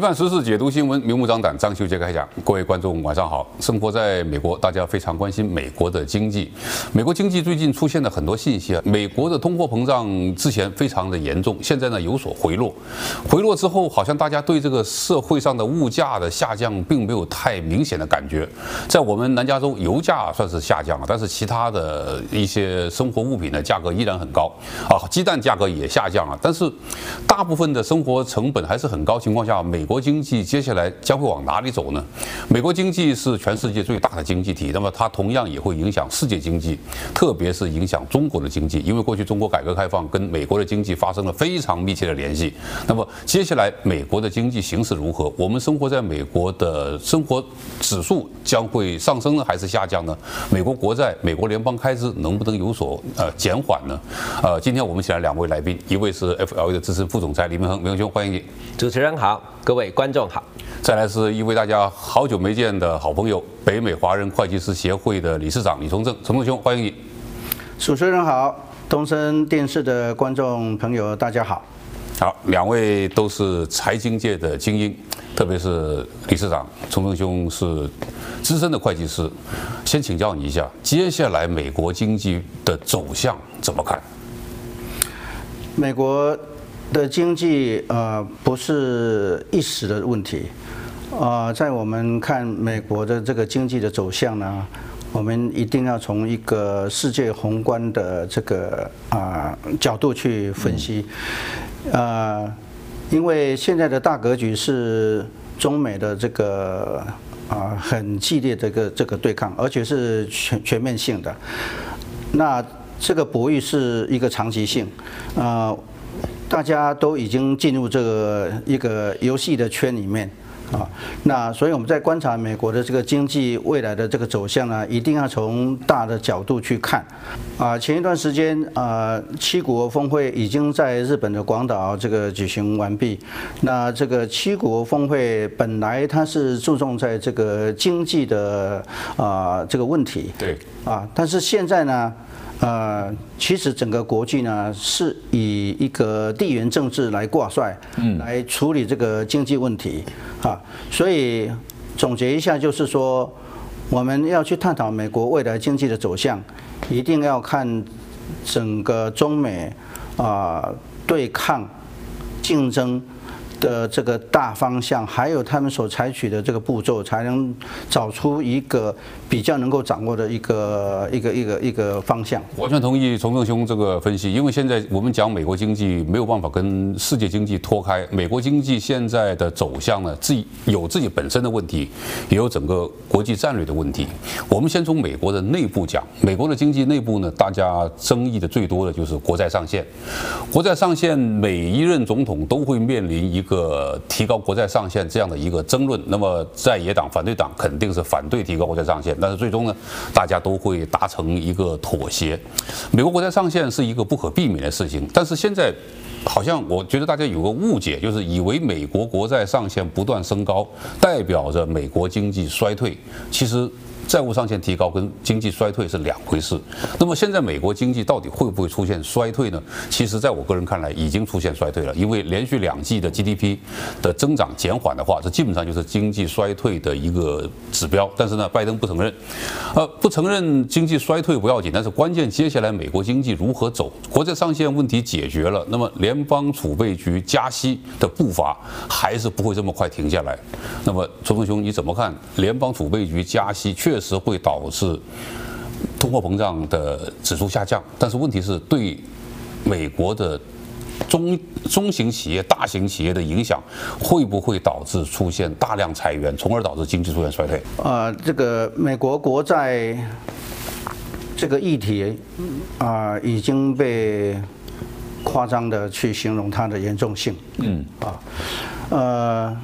判时事，解读新闻，明目张胆。张秀杰开讲，各位观众晚上好。生活在美国，大家非常关心美国的经济。美国经济最近出现了很多信息啊。美国的通货膨胀之前非常的严重，现在呢有所回落。回落之后，好像大家对这个社会上的物价的下降并没有太明显的感觉。在我们南加州，油价算是下降了，但是其他的一些生活物品的价格依然很高啊。鸡蛋价格也下降了，但是大部分的生活成本还是很高情况下，美国经济接下来将会往哪里走呢？美国经济是全世界最大的经济体，那么它同样也会影响世界经济，特别是影响中国的经济，因为过去中国改革开放跟美国的经济发生了非常密切的联系。那么接下来美国的经济形势如何？我们生活在美国的生活指数将会上升呢，还是下降呢？美国国债、美国联邦开支能不能有所呃减缓呢？呃，今天我们请来两位来宾，一位是 FLA 的资深副总裁李明恒，明恒兄欢迎你。主持人好。各位观众好，再来是一位大家好久没见的好朋友，北美华人会计师协会的理事长李崇正，崇正兄欢迎你。主持人好，东森电视的观众朋友大家好。好，两位都是财经界的精英，特别是理事长崇正兄是资深的会计师，先请教你一下，接下来美国经济的走向怎么看？美国。的经济呃不是一时的问题，呃，在我们看美国的这个经济的走向呢，我们一定要从一个世界宏观的这个啊、角度去分析，呃，因为现在的大格局是中美的这个啊、很激烈的这个这个对抗，而且是全全面性的，那这个博弈是一个长期性，啊、大家都已经进入这个一个游戏的圈里面啊，那所以我们在观察美国的这个经济未来的这个走向呢，一定要从大的角度去看啊。前一段时间啊，七国峰会已经在日本的广岛这个举行完毕。那这个七国峰会本来它是注重在这个经济的啊这个问题，对啊，但是现在呢？呃，其实整个国际呢是以一个地缘政治来挂帅，嗯，来处理这个经济问题，啊，所以总结一下就是说，我们要去探讨美国未来经济的走向，一定要看整个中美啊对抗竞争。的这个大方向，还有他们所采取的这个步骤，才能找出一个比较能够掌握的一个一个一个一个方向。完全同意崇正兄这个分析，因为现在我们讲美国经济没有办法跟世界经济脱开。美国经济现在的走向呢，自己有自己本身的问题，也有整个国际战略的问题。我们先从美国的内部讲，美国的经济内部呢，大家争议的最多的就是国债上限。国债上限，每一任总统都会面临一。个提高国债上限这样的一个争论，那么在野党、反对党肯定是反对提高国债上限，但是最终呢，大家都会达成一个妥协。美国国债上限是一个不可避免的事情，但是现在好像我觉得大家有个误解，就是以为美国国债上限不断升高，代表着美国经济衰退，其实。债务上限提高跟经济衰退是两回事。那么现在美国经济到底会不会出现衰退呢？其实，在我个人看来，已经出现衰退了。因为连续两季的 GDP 的增长减缓的话，这基本上就是经济衰退的一个指标。但是呢，拜登不承认，呃，不承认经济衰退不要紧，但是关键接下来美国经济如何走？国债上限问题解决了，那么联邦储备局加息的步伐还是不会这么快停下来。那么，崇正兄你怎么看？联邦储备局加息确实会导致通货膨胀的指数下降，但是问题是对美国的中中型企业、大型企业的影响，会不会导致出现大量裁员，从而导致经济出现衰退？啊，这个美国国债这个议题啊，已经被夸张的去形容它的严重性。嗯啊，呃。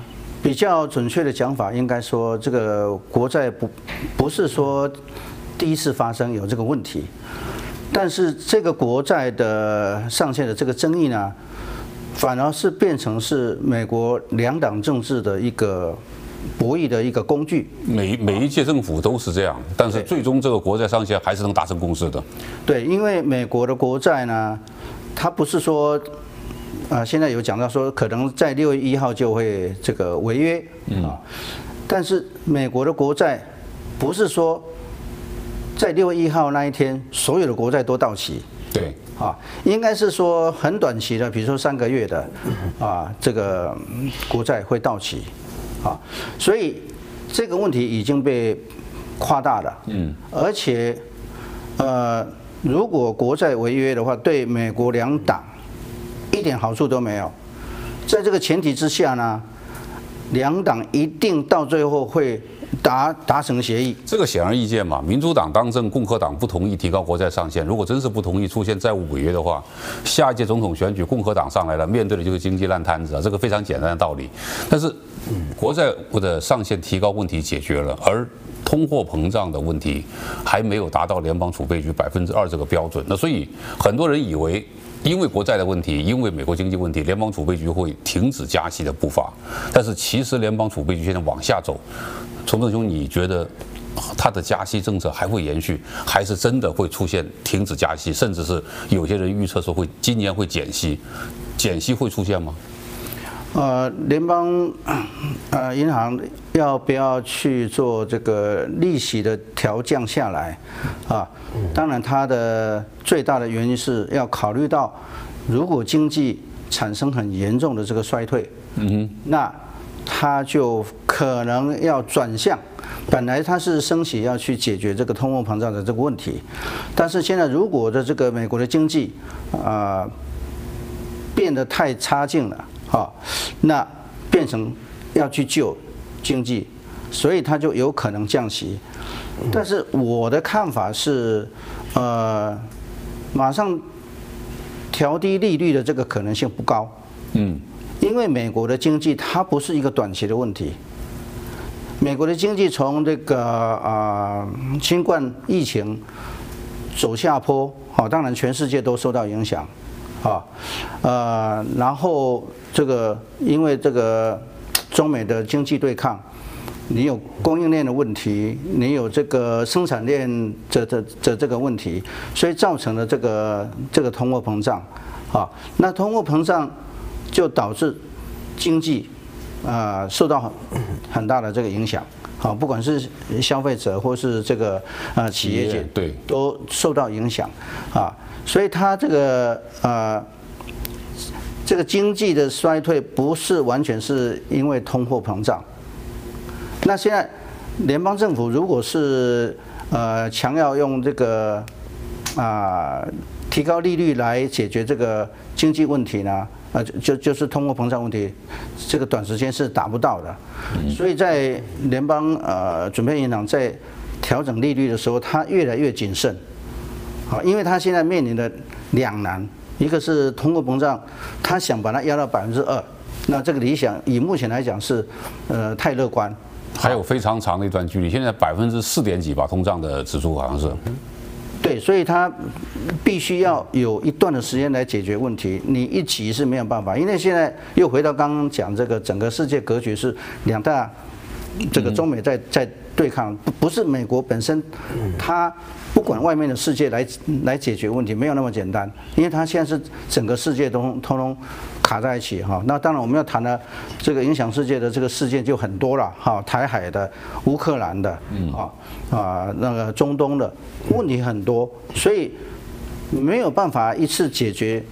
比较准确的讲法，应该说这个国债不不是说第一次发生有这个问题，但是这个国债的上限的这个争议呢，反而是变成是美国两党政治的一个博弈的一个工具。每每一届政府都是这样，但是最终这个国债上限还是能达成共识的。对，因为美国的国债呢，它不是说。啊，现在有讲到说可能在六月一号就会这个违约啊，但是美国的国债不是说在六月一号那一天所有的国债都到期，对，啊，应该是说很短期的，比如说三个月的啊，这个国债会到期，啊，所以这个问题已经被夸大了，嗯，而且呃，如果国债违约的话，对美国两党。一点好处都没有，在这个前提之下呢，两党一定到最后会达达成协议。这个显而易见嘛，民主党当政，共和党不同意提高国债上限。如果真是不同意出现债务违约的话，下一届总统选举共和党上来了，面对的就是经济烂摊子啊，这个非常简单的道理。但是，国债的上限提高问题解决了，而通货膨胀的问题还没有达到联邦储备局百分之二这个标准。那所以很多人以为。因为国债的问题，因为美国经济问题，联邦储备局会停止加息的步伐。但是其实联邦储备局现在往下走，崇正兄，你觉得他的加息政策还会延续，还是真的会出现停止加息，甚至是有些人预测说会今年会减息，减息会出现吗？呃，联邦呃银行要不要去做这个利息的调降下来啊？当然，它的最大的原因是要考虑到，如果经济产生很严重的这个衰退，嗯哼，那它就可能要转向。本来它是升息要去解决这个通货膨胀的这个问题，但是现在如果的这个美国的经济啊变得太差劲了。好，那变成要去救经济，所以它就有可能降息。但是我的看法是，呃，马上调低利率的这个可能性不高。嗯，因为美国的经济它不是一个短期的问题。美国的经济从这个啊新冠疫情走下坡，好，当然全世界都受到影响。啊，呃，然后这个因为这个中美的经济对抗，你有供应链的问题，你有这个生产链这这这这个问题，所以造成了这个这个通货膨胀，啊，那通货膨胀就导致经济啊受到很很大的这个影响，好，不管是消费者或是这个啊企业界，对，都受到影响，啊。所以它这个呃，这个经济的衰退不是完全是因为通货膨胀。那现在联邦政府如果是呃强要用这个啊、呃、提高利率来解决这个经济问题呢，呃就就是通货膨胀问题，这个短时间是达不到的。所以在联邦呃准备银行在调整利率的时候，它越来越谨慎。好，因为他现在面临的两难，一个是通货膨胀，他想把它压到百分之二，那这个理想以目前来讲是，呃，太乐观，还有非常长的一段距离。现在百分之四点几吧，通胀的指数好像是。对，所以他必须要有一段的时间来解决问题，你一急是没有办法，因为现在又回到刚刚讲这个整个世界格局是两大，这个中美在在对抗，不不是美国本身，它。不管外面的世界来来解决问题，没有那么简单，因为它现在是整个世界都通通卡在一起哈。那当然我们要谈的这个影响世界的这个事件就很多了哈，台海的、乌克兰的，啊啊那个中东的问题很多，所以没有办法一次解决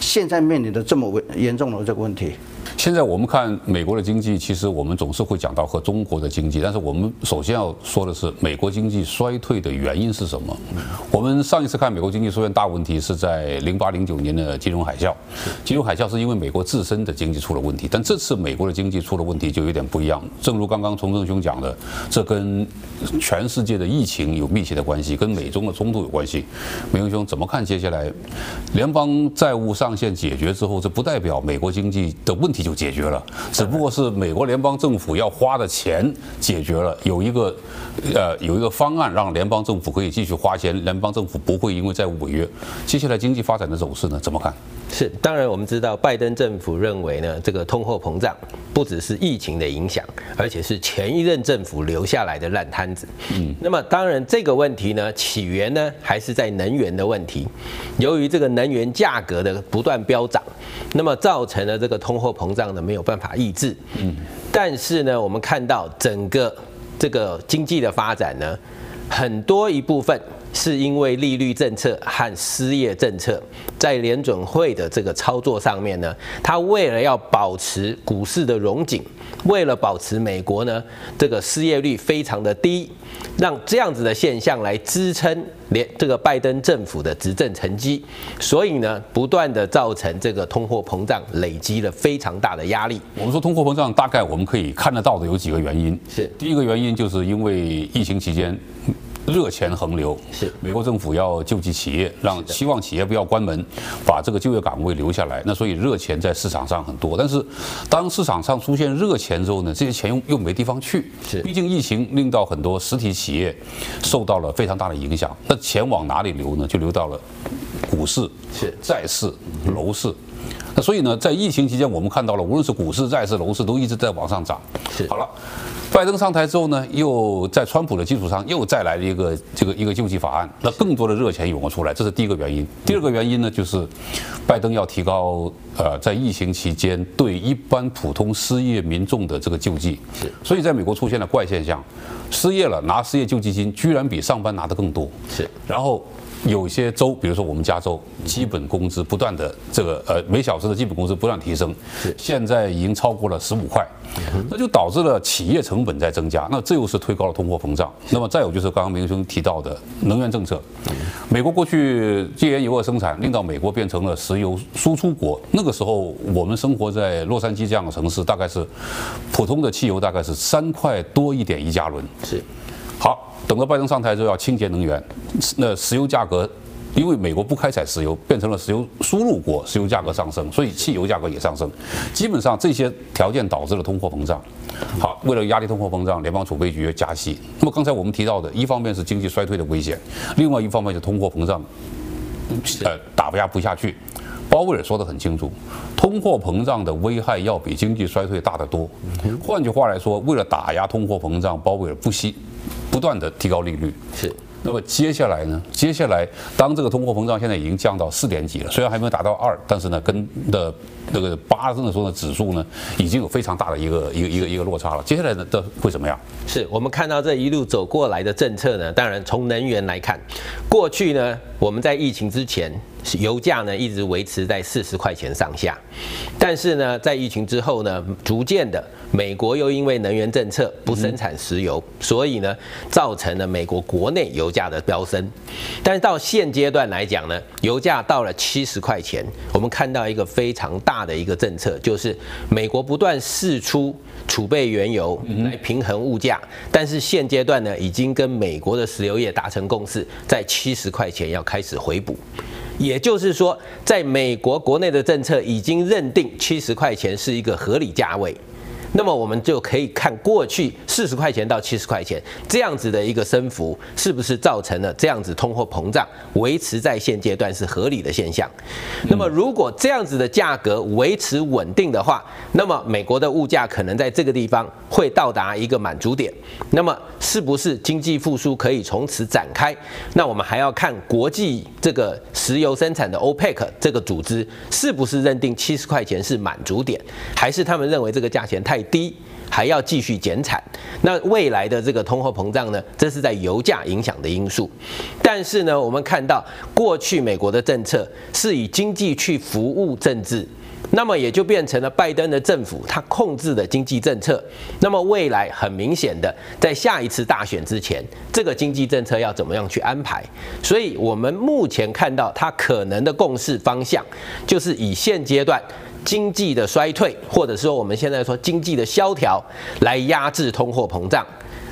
现在面临的这么严重的这个问题。现在我们看美国的经济，其实我们总是会讲到和中国的经济，但是我们首先要说的是美国经济衰退的原因是什么？我们上一次看美国经济出现大问题是在零八零九年的金融海啸，金融海啸是因为美国自身的经济出了问题，但这次美国的经济出了问题就有点不一样。正如刚刚崇正兄讲的，这跟全世界的疫情有密切的关系，跟美中的冲突有关系。美雄兄怎么看接下来联邦债务上限解决之后，这不代表美国经济的问题就解决了，只不过是美国联邦政府要花的钱解决了，有一个呃有一个方案让联邦政府可以继续花钱，联邦政府不会因为债务违约。接下来经济发展的走势呢？怎么看？是，当然我们知道拜登政府认为呢，这个通货膨胀不只是疫情的影响，而且是前一任政府留下来的烂摊子。嗯，那么当然这个问题呢，起源呢还是在能源的问题。由于这个能源价格的不断飙涨，那么造成了这个通货膨胀呢没有办法抑制。嗯，但是呢，我们看到整个这个经济的发展呢，很多一部分。是因为利率政策和失业政策在联准会的这个操作上面呢，它为了要保持股市的荣景，为了保持美国呢这个失业率非常的低，让这样子的现象来支撑联这个拜登政府的执政成绩，所以呢不断的造成这个通货膨胀累积了非常大的压力。我们说通货膨胀大概我们可以看得到的有几个原因，是第一个原因就是因为疫情期间。热钱横流，是美国政府要救济企业，让希望企业不要关门，把这个就业岗位留下来。那所以热钱在市场上很多，但是当市场上出现热钱之后呢，这些钱又又没地方去。是，毕竟疫情令到很多实体企业受到了非常大的影响。那钱往哪里流呢？就流到了股市、是债市、楼市。那所以呢，在疫情期间，我们看到了无论是股市、债市、楼市都一直在往上涨。是，好了。拜登上台之后呢，又在川普的基础上又再来了一个这个一个救济法案，那更多的热钱涌了出来，这是第一个原因。第二个原因呢，就是拜登要提高呃在疫情期间对一般普通失业民众的这个救济，是，所以在美国出现了怪现象，失业了拿失业救济金居然比上班拿的更多，是，然后。有些州，比如说我们加州，基本工资不断的这个呃每小时的基本工资不断提升，现在已经超过了十五块，那就导致了企业成本在增加，那这又是推高了通货膨胀。那么再有就是刚刚明兄提到的能源政策，美国过去戒严以后的生产，令到美国变成了石油输出国。那个时候我们生活在洛杉矶这样的城市，大概是普通的汽油大概是三块多一点一加仑。是。好，等到拜登上台之后要清洁能源，那石油价格，因为美国不开采石油，变成了石油输入国，石油价格上升，所以汽油价格也上升。基本上这些条件导致了通货膨胀。好，为了压低通货膨胀，联邦储备局加息。那么刚才我们提到的，一方面是经济衰退的危险，另外一方面是通货膨胀，呃，打压不下去。鲍威尔说得很清楚，通货膨胀的危害要比经济衰退大得多。换句话来说，为了打压通货膨胀，鲍威尔不惜。不断的提高利率是，那么接下来呢？接下来当这个通货膨胀现在已经降到四点几了，虽然还没有达到二，但是呢，跟的那个八那时候的指数呢，已经有非常大的一个一个一个一个落差了。接下来呢，的会怎么样？是我们看到这一路走过来的政策呢？当然从能源来看，过去呢，我们在疫情之前。油价呢一直维持在四十块钱上下，但是呢，在疫情之后呢，逐渐的，美国又因为能源政策不生产石油，所以呢，造成了美国国内油价的飙升。但是到现阶段来讲呢，油价到了七十块钱，我们看到一个非常大的一个政策，就是美国不断释出储备原油来平衡物价，但是现阶段呢，已经跟美国的石油业达成共识，在七十块钱要开始回补。也就是说，在美国国内的政策已经认定七十块钱是一个合理价位。那么我们就可以看过去四十块钱到七十块钱这样子的一个升幅，是不是造成了这样子通货膨胀维持在现阶段是合理的现象？那么如果这样子的价格维持稳定的话，那么美国的物价可能在这个地方会到达一个满足点。那么是不是经济复苏可以从此展开？那我们还要看国际这个石油生产的 OPEC 这个组织是不是认定七十块钱是满足点，还是他们认为这个价钱太太低，还要继续减产。那未来的这个通货膨胀呢？这是在油价影响的因素。但是呢，我们看到过去美国的政策是以经济去服务政治，那么也就变成了拜登的政府他控制的经济政策。那么未来很明显的，在下一次大选之前，这个经济政策要怎么样去安排？所以我们目前看到他可能的共识方向，就是以现阶段。经济的衰退，或者说我们现在说经济的萧条，来压制通货膨胀。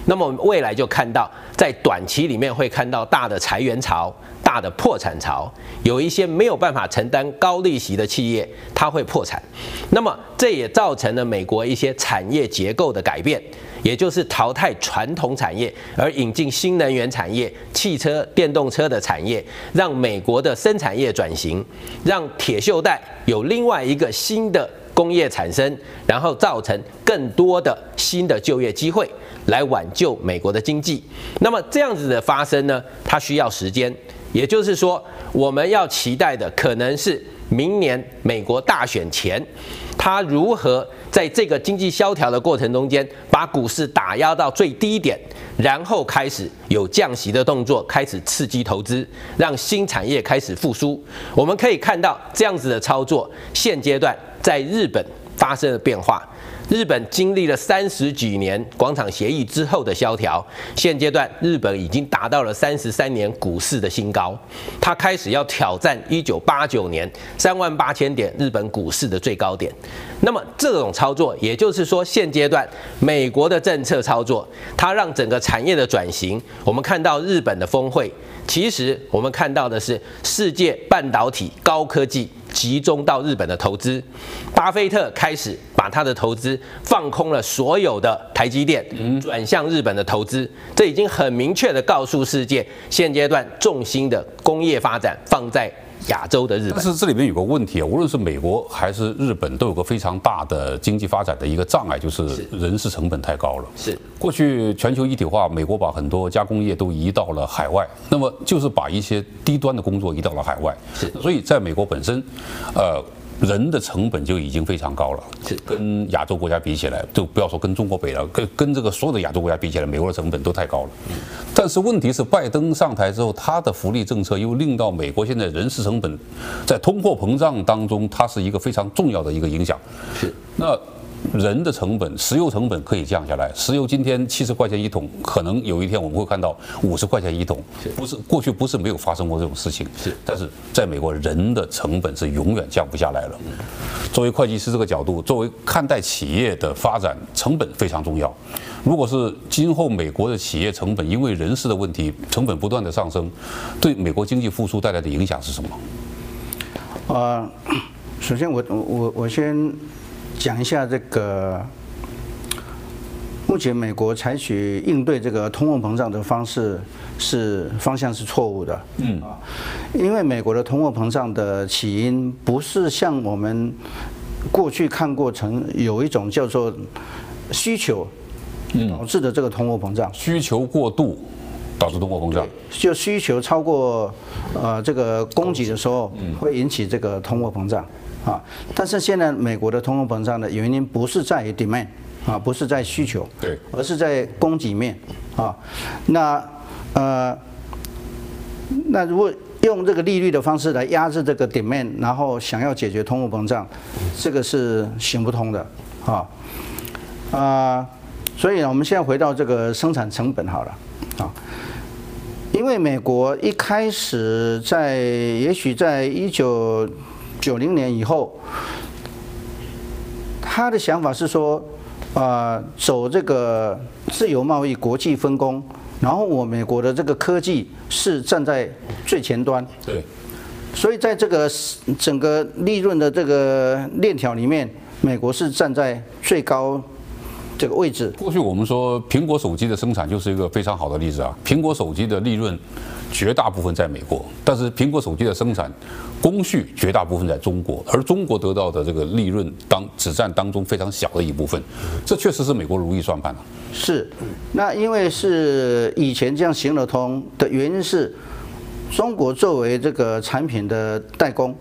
那么未来就看到，在短期里面会看到大的裁员潮、大的破产潮，有一些没有办法承担高利息的企业，它会破产。那么这也造成了美国一些产业结构的改变，也就是淘汰传统产业，而引进新能源产业、汽车、电动车的产业，让美国的生产业转型，让铁锈带有另外一个新的工业产生，然后造成更多的新的就业机会。来挽救美国的经济，那么这样子的发生呢，它需要时间，也就是说，我们要期待的可能是明年美国大选前，他如何在这个经济萧条的过程中间，把股市打压到最低点，然后开始有降息的动作，开始刺激投资，让新产业开始复苏。我们可以看到这样子的操作，现阶段在日本发生了变化。日本经历了三十几年广场协议之后的萧条，现阶段日本已经达到了三十三年股市的新高，它开始要挑战一九八九年三万八千点日本股市的最高点。那么这种操作，也就是说现阶段美国的政策操作，它让整个产业的转型。我们看到日本的峰会，其实我们看到的是世界半导体高科技。集中到日本的投资，巴菲特开始把他的投资放空了所有的台积电，转向日本的投资。这已经很明确地告诉世界，现阶段重心的工业发展放在亚洲的日本。但是这里面有个问题啊，无论是美国还是日本，都有个非常大的经济发展的一个障碍，就是人事成本太高了。是过去全球一体化，美国把很多加工业都移到了海外，那么就是把一些低端的工作移到了海外。是，所以在美国本身，呃。人的成本就已经非常高了，跟亚洲国家比起来，就不要说跟中国比了，跟跟这个所有的亚洲国家比起来，美国的成本都太高了。但是问题是，拜登上台之后，他的福利政策又令到美国现在人事成本在通货膨胀当中，它是一个非常重要的一个影响。是那。人的成本，石油成本可以降下来。石油今天七十块钱一桶，可能有一天我们会看到五十块钱一桶。不是过去不是没有发生过这种事情。是，但是在美国，人的成本是永远降不下来了。作为会计师这个角度，作为看待企业的发展，成本非常重要。如果是今后美国的企业成本因为人事的问题，成本不断的上升，对美国经济复苏带来的影响是什么？呃，首先我我我先。讲一下这个，目前美国采取应对这个通货膨胀的方式是方向是错误的，嗯。啊，因为美国的通货膨胀的起因不是像我们过去看过成有一种叫做需求导致的这个通货膨胀，需求过度导致通货膨胀，就需求超过呃这个供给的时候会引起这个通货膨胀。啊，但是现在美国的通货膨胀的原因不是在于 demand 啊，不是在需求，对，而是在供给面啊。那呃，那如果用这个利率的方式来压制这个 demand，然后想要解决通货膨胀，这个是行不通的啊啊。所以呢，我们现在回到这个生产成本好了啊，因为美国一开始在也许在一九。九零年以后，他的想法是说，啊，走这个自由贸易、国际分工，然后我美国的这个科技是站在最前端。对，所以在这个整个利润的这个链条里面，美国是站在最高这个位置。过去我们说苹果手机的生产就是一个非常好的例子啊，苹果手机的利润。绝大部分在美国，但是苹果手机的生产工序绝大部分在中国，而中国得到的这个利润当只占当中非常小的一部分，这确实是美国如意算盘啊。是，那因为是以前这样行得通的原因是，中国作为这个产品的代工，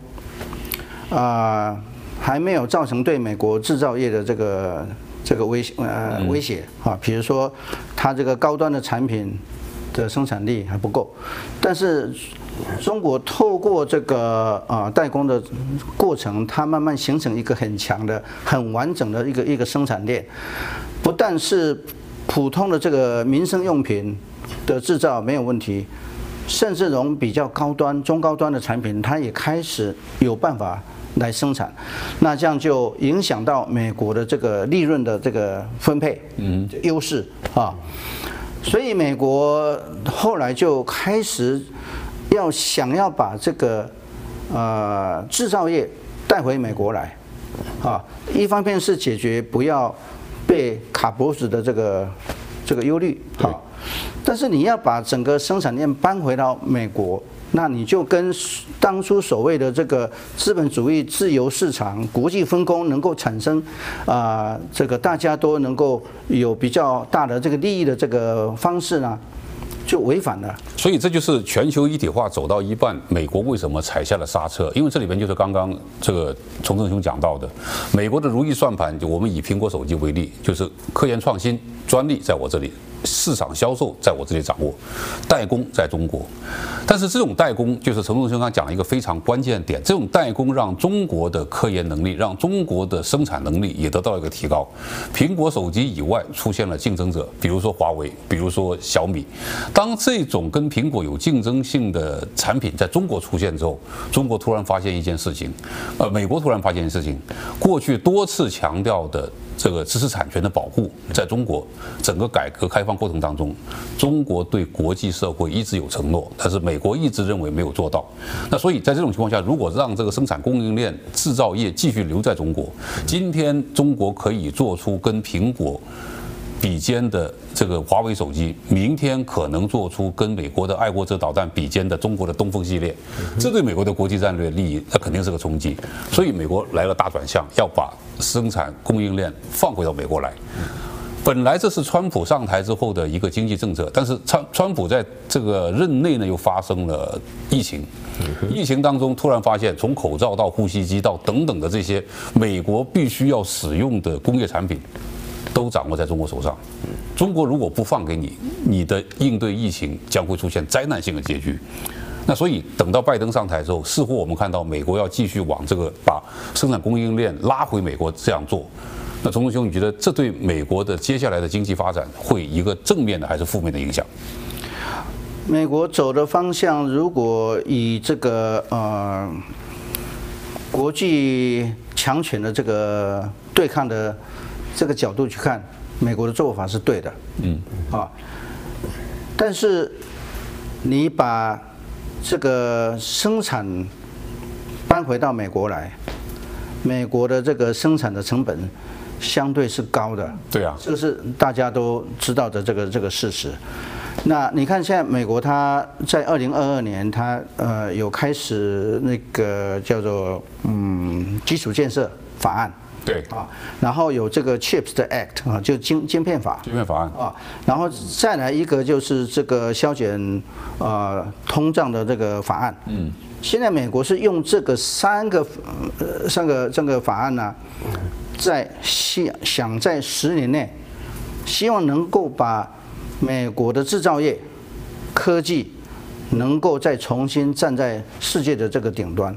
啊，还没有造成对美国制造业的这个这个威呃威胁啊，比如说它这个高端的产品。的生产力还不够，但是中国透过这个啊代工的过程，它慢慢形成一个很强的、很完整的一个一个生产链。不但是普通的这个民生用品的制造没有问题，甚至从比较高端、中高端的产品，它也开始有办法来生产。那这样就影响到美国的这个利润的这个分配，嗯，优势啊。所以美国后来就开始要想要把这个呃制造业带回美国来，啊，一方面是解决不要被卡脖子的这个这个忧虑，好，但是你要把整个生产链搬回到美国。那你就跟当初所谓的这个资本主义自由市场、国际分工能够产生啊，这个大家都能够有比较大的这个利益的这个方式呢，就违反了。所以这就是全球一体化走到一半，美国为什么踩下了刹车？因为这里边就是刚刚这个崇正兄讲到的，美国的如意算盘，就我们以苹果手机为例，就是科研创新专利在我这里。市场销售在我这里掌握，代工在中国，但是这种代工就是陈忠兄刚讲了一个非常关键点，这种代工让中国的科研能力，让中国的生产能力也得到一个提高。苹果手机以外出现了竞争者，比如说华为，比如说小米。当这种跟苹果有竞争性的产品在中国出现之后，中国突然发现一件事情，呃，美国突然发现一件事情，过去多次强调的。这个知识产权的保护，在中国整个改革开放过程当中，中国对国际社会一直有承诺，但是美国一直认为没有做到。那所以在这种情况下，如果让这个生产供应链、制造业继续留在中国，今天中国可以做出跟苹果比肩的这个华为手机，明天可能做出跟美国的爱国者导弹比肩的中国的东风系列，这对美国的国际战略利益，那肯定是个冲击。所以美国来了大转向，要把生产供应链放回到美国来。本来这是川普上台之后的一个经济政策，但是川川普在这个任内呢，又发生了疫情。疫情当中突然发现，从口罩到呼吸机到等等的这些美国必须要使用的工业产品。都掌握在中国手上。中国如果不放给你，你的应对疫情将会出现灾难性的结局。那所以等到拜登上台之后，似乎我们看到美国要继续往这个把生产供应链拉回美国这样做。那从政兄，你觉得这对美国的接下来的经济发展会一个正面的还是负面的影响？美国走的方向，如果以这个呃国际强权的这个对抗的。这个角度去看，美国的做法是对的，嗯，啊，但是你把这个生产搬回到美国来，美国的这个生产的成本相对是高的，对啊，这个是大家都知道的这个这个事实。那你看现在美国它在二零二二年，它呃有开始那个叫做嗯基础建设法案。对啊，然后有这个 CHIPS 的 Act 啊，就晶晶片法，晶片法案啊，然后再来一个就是这个削减呃通胀的这个法案。嗯，现在美国是用这个三个呃三个这个法案呢，在希想在十年内，希望能够把美国的制造业科技能够再重新站在世界的这个顶端。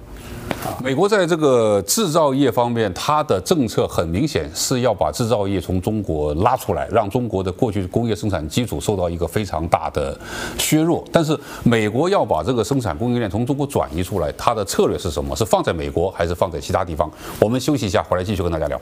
美国在这个制造业方面，它的政策很明显是要把制造业从中国拉出来，让中国的过去工业生产基础受到一个非常大的削弱。但是，美国要把这个生产供应链从中国转移出来，它的策略是什么？是放在美国还是放在其他地方？我们休息一下，回来继续跟大家聊。